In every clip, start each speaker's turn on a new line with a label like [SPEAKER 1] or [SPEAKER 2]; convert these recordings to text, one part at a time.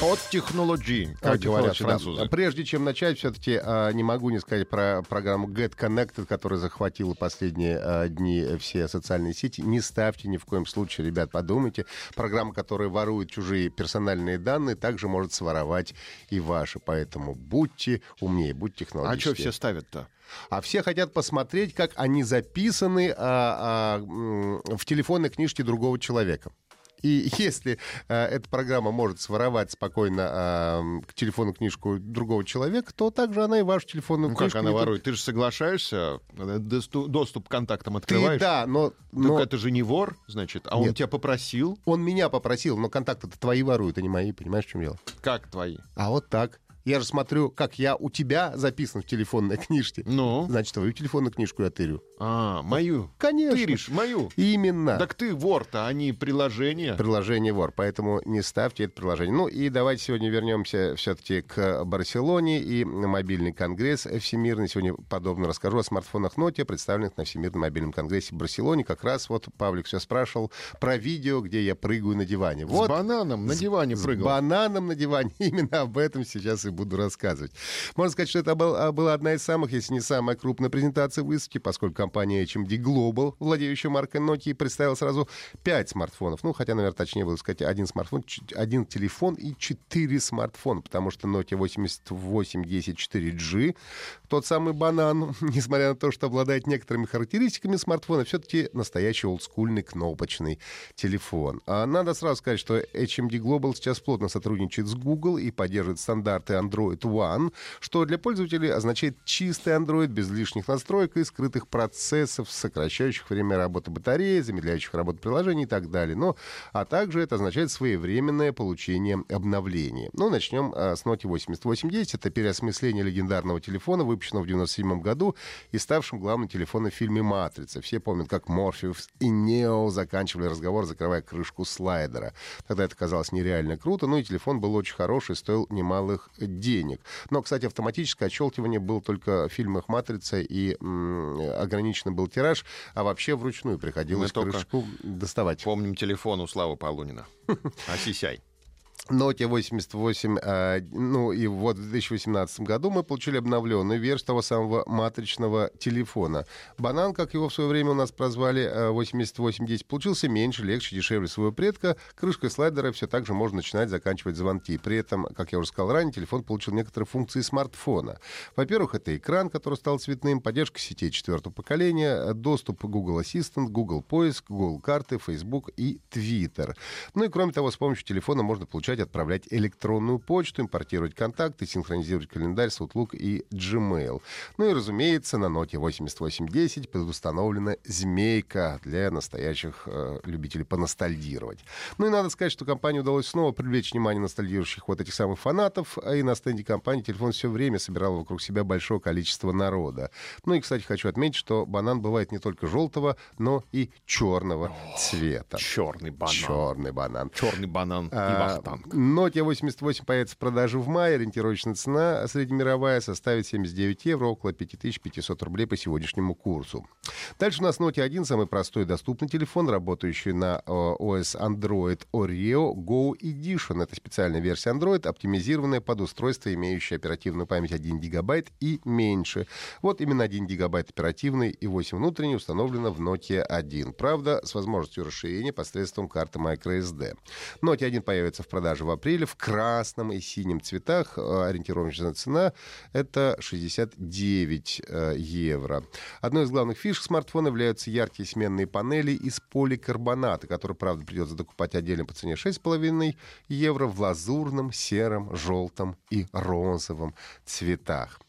[SPEAKER 1] От технологии, как
[SPEAKER 2] От
[SPEAKER 1] говорят
[SPEAKER 2] технологий, да.
[SPEAKER 1] французы.
[SPEAKER 2] Прежде чем начать, все-таки не могу не сказать про программу Get Connected, которая захватила последние а, дни все социальные сети. Не ставьте ни в коем случае, ребят, подумайте. Программа, которая ворует чужие персональные данные, также может своровать и ваши. Поэтому будьте умнее, будьте
[SPEAKER 1] А
[SPEAKER 2] технологические.
[SPEAKER 1] что все ставят-то?
[SPEAKER 2] А все хотят посмотреть, как они записаны а, а, в телефонной книжке другого человека. И если а, эта программа может своровать спокойно м, к телефонную книжку другого человека, то также она и вашу телефонную
[SPEAKER 1] Ну как
[SPEAKER 2] книжку...
[SPEAKER 1] она
[SPEAKER 2] не только-
[SPEAKER 1] ворует? Ты же соглашаешься, э, досту- доступ к контактам
[SPEAKER 2] Ты,
[SPEAKER 1] открываешь.
[SPEAKER 2] да, но,
[SPEAKER 1] Так
[SPEAKER 2] но
[SPEAKER 1] это же не вор, значит, а он
[SPEAKER 2] Нет.
[SPEAKER 1] тебя попросил.
[SPEAKER 2] он меня попросил, но контакты-то твои воруют, а не мои, понимаешь, в чем дело?
[SPEAKER 1] Как твои?
[SPEAKER 2] А вот так. Я же смотрю, как я у тебя записан в телефонной книжке.
[SPEAKER 1] Ну?
[SPEAKER 2] Значит, твою телефонную книжку я тырю.
[SPEAKER 1] А, мою.
[SPEAKER 2] Конечно.
[SPEAKER 1] Тыришь мою.
[SPEAKER 2] Именно.
[SPEAKER 1] Так ты вор-то, а не приложение.
[SPEAKER 2] приложение вор, поэтому не ставьте это приложение. Ну и давайте сегодня вернемся все-таки к Барселоне и мобильный конгресс всемирный. Сегодня подобно расскажу о смартфонах Nokia, представленных на Всемирном мобильном конгрессе в Барселоне. Как раз вот Павлик все спрашивал про видео, где я прыгаю на диване.
[SPEAKER 1] С
[SPEAKER 2] Вот
[SPEAKER 1] бананом на диване
[SPEAKER 2] с
[SPEAKER 1] прыгал.
[SPEAKER 2] бананом на диване. Именно об этом сейчас и буду рассказывать. Можно сказать, что это был- а, была одна из самых, если не самая крупная презентация выставки, поскольку компания HMD Global, владеющая маркой Nokia, представила сразу пять смартфонов. Ну, хотя, наверное, точнее было сказать один смартфон, один телефон и четыре смартфона, потому что Nokia 8810 4G, тот самый банан, несмотря на то, что обладает некоторыми характеристиками смартфона, все-таки настоящий олдскульный кнопочный телефон. А надо сразу сказать, что HMD Global сейчас плотно сотрудничает с Google и поддерживает стандарты Android One, что для пользователей означает чистый Android без лишних настроек и скрытых процессов, сокращающих время работы батареи, замедляющих работу приложений и так далее. Но, а также это означает своевременное получение обновлений. Ну, начнем а, с Nokia 8810. Это переосмысление легендарного телефона, выпущенного в 1997 году и ставшим главным телефоном в фильме «Матрица». Все помнят, как Морфеус и Нео заканчивали разговор, закрывая крышку слайдера. Тогда это казалось нереально круто, ну и телефон был очень хороший, стоил немалых денег. Но, кстати, автоматическое отщелкивание было только в фильмах «Матрица» и м, ограниченный был тираж, а вообще вручную приходилось
[SPEAKER 1] Мы
[SPEAKER 2] крышку доставать.
[SPEAKER 1] Помним телефон у Славы Полунина. Осисяй.
[SPEAKER 2] Nokia 88, а, ну и вот в 2018 году мы получили обновленную версию того самого матричного телефона. Банан, как его в свое время у нас прозвали, а, 8810, получился меньше, легче, дешевле своего предка. Крышкой слайдера все так же можно начинать заканчивать звонки. При этом, как я уже сказал ранее, телефон получил некоторые функции смартфона. Во-первых, это экран, который стал цветным, поддержка сетей четвертого поколения, доступ к Google Assistant, Google Поиск, Google карты, Facebook и Twitter. Ну и кроме того, с помощью телефона можно получать, отправлять электронную почту, импортировать контакты, синхронизировать календарь с Outlook и Gmail. Ну и, разумеется, на Nokia 8810 предустановлена змейка для настоящих э, любителей поностальгировать. Ну и надо сказать, что компании удалось снова привлечь внимание ностальгирующих вот этих самых фанатов, а и на стенде компании телефон все время собирал вокруг себя большое количество народа. Ну и, кстати, хочу отметить, что банан бывает не только желтого, но и черного цвета.
[SPEAKER 1] Черный банан.
[SPEAKER 2] Черный банан.
[SPEAKER 1] Черный банан и
[SPEAKER 2] А,
[SPEAKER 1] вахтанг.
[SPEAKER 2] Nokia 88 появится в продаже в мае. Ориентировочная цена среднемировая составит 79 евро, около 5500 рублей по сегодняшнему курсу. Дальше у нас Nokia 1, самый простой и доступный телефон, работающий на э, OS Android Oreo Go Edition. Это специальная версия Android, оптимизированная под устройство, имеющее оперативную память 1 гигабайт и меньше. Вот именно 1 гигабайт оперативной и 8 внутренней установлено в Nokia 1. Правда, с возможностью расширения посредством карты microSD. Nokia 1 появится в продаже в апреле в красном и синем цветах. Э, Ориентировочная цена — это 69 э, евро. Одной из главных фишек смартфона являются яркие сменные панели из поликарбоната, которые, правда, придется докупать отдельно по цене 6,5 евро в лазурном, сером, желтом и розовом цветах.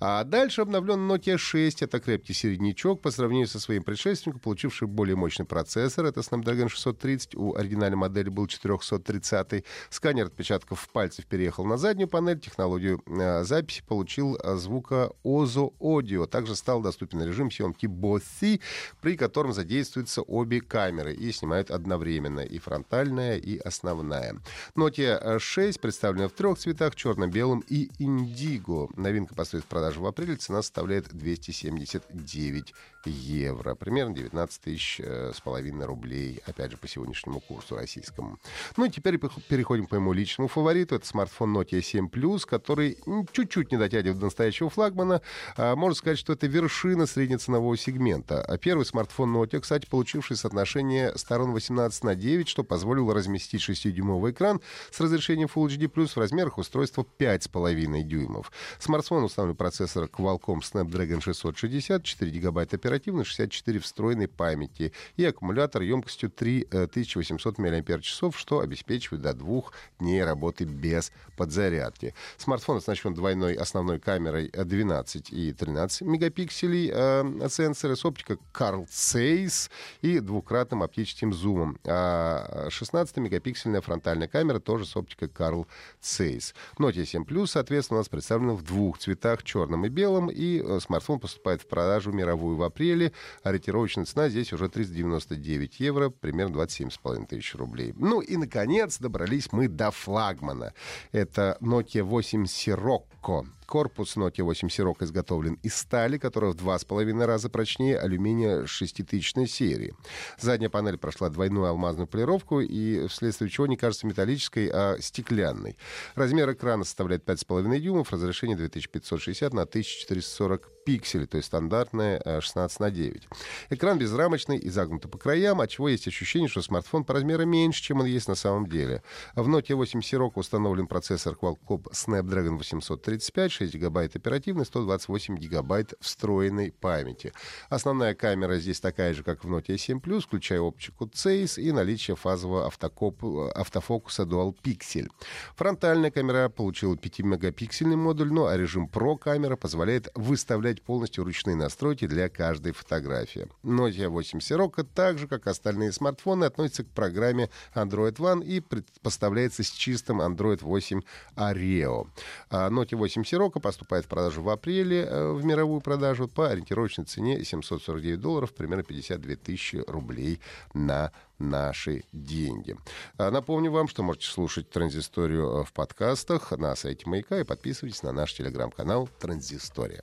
[SPEAKER 2] А дальше обновлен Nokia 6. Это крепкий середнячок по сравнению со своим предшественником, получивший более мощный процессор. Это Snapdragon 630. У оригинальной модели был 430. Сканер отпечатков пальцев переехал на заднюю панель. Технологию э, записи получил э, звука Ozo Audio. Также стал доступен режим съемки Bossy, при котором задействуются обе камеры и снимают одновременно и фронтальная, и основная. Nokia 6 представлена в трех цветах, черно-белом и индиго. Новинка построит в продаже в апреле. Цена составляет 279 евро. Примерно 19 тысяч э, с половиной рублей. Опять же, по сегодняшнему курсу российскому. Ну и теперь переходим к моему личному фавориту. Это смартфон Nokia 7 Plus, который чуть-чуть не дотягивает до настоящего флагмана. А, можно сказать, что это вершина среднеценового сегмента. А первый смартфон Nokia, кстати, получивший соотношение сторон 18 на 9, что позволило разместить 6-дюймовый экран с разрешением Full HD+, в размерах устройства 5,5 дюймов. Смартфон установлен процессор Qualcomm Snapdragon 660, 4 гигабайта оперативной, 64 встроенной памяти и аккумулятор емкостью 3800 мАч, что обеспечивает до двух дней работы без подзарядки. Смартфон оснащен двойной основной камерой 12 и 13 мегапикселей э, сенсоры с оптикой Carl Zeiss и двукратным оптическим зумом. А 16-мегапиксельная фронтальная камера тоже с оптикой Carl Zeiss. Note 7 Plus, соответственно, у нас представлена в двух цветах, черном и белом, и э, смартфон поступает в продажу мировую в апреле. Ориентировочная цена здесь уже 399 евро, примерно 27,5 тысяч рублей. Ну и, наконец, добрались мы до флагмана. Это Nokia 8 Sirocco. Корпус Nokia 8 Sirocco изготовлен из стали, которая в два с половиной раза прочнее алюминия шеститысячной серии. Задняя панель прошла двойную алмазную полировку и вследствие чего не кажется металлической, а стеклянной. Размер экрана составляет 5,5 дюймов, разрешение 2560 на 1440 пикселей, то есть стандартная 16 на 9. Экран безрамочный и загнутый по краям, от чего есть ощущение, что смартфон по размеру меньше, чем он есть на самом деле. В Nokia 8 Sirocco установлен процессор Qualcomm Snapdragon 835, 6 гигабайт оперативной, 128 гигабайт встроенной памяти. Основная камера здесь такая же, как в Note 7 Plus, включая оптику Zeiss и наличие фазового автокоп, автофокуса Dual Pixel. Фронтальная камера получила 5-мегапиксельный модуль, ну а режим Pro камера позволяет выставлять полностью ручные настройки для каждой фотографии. Nokia 8 Sirocco, так же, как остальные смартфоны, относится к программе Android One и поставляется с чистым Android 8 Oreo. А Nokia 8 Sirocco поступает в продажу в апреле, э, в мировую продажу, по ориентировочной цене 749 долларов, примерно 52 тысячи рублей на наши деньги. А напомню вам, что можете слушать «Транзисторию» в подкастах на сайте «Маяка» и подписывайтесь на наш телеграм-канал «Транзистория».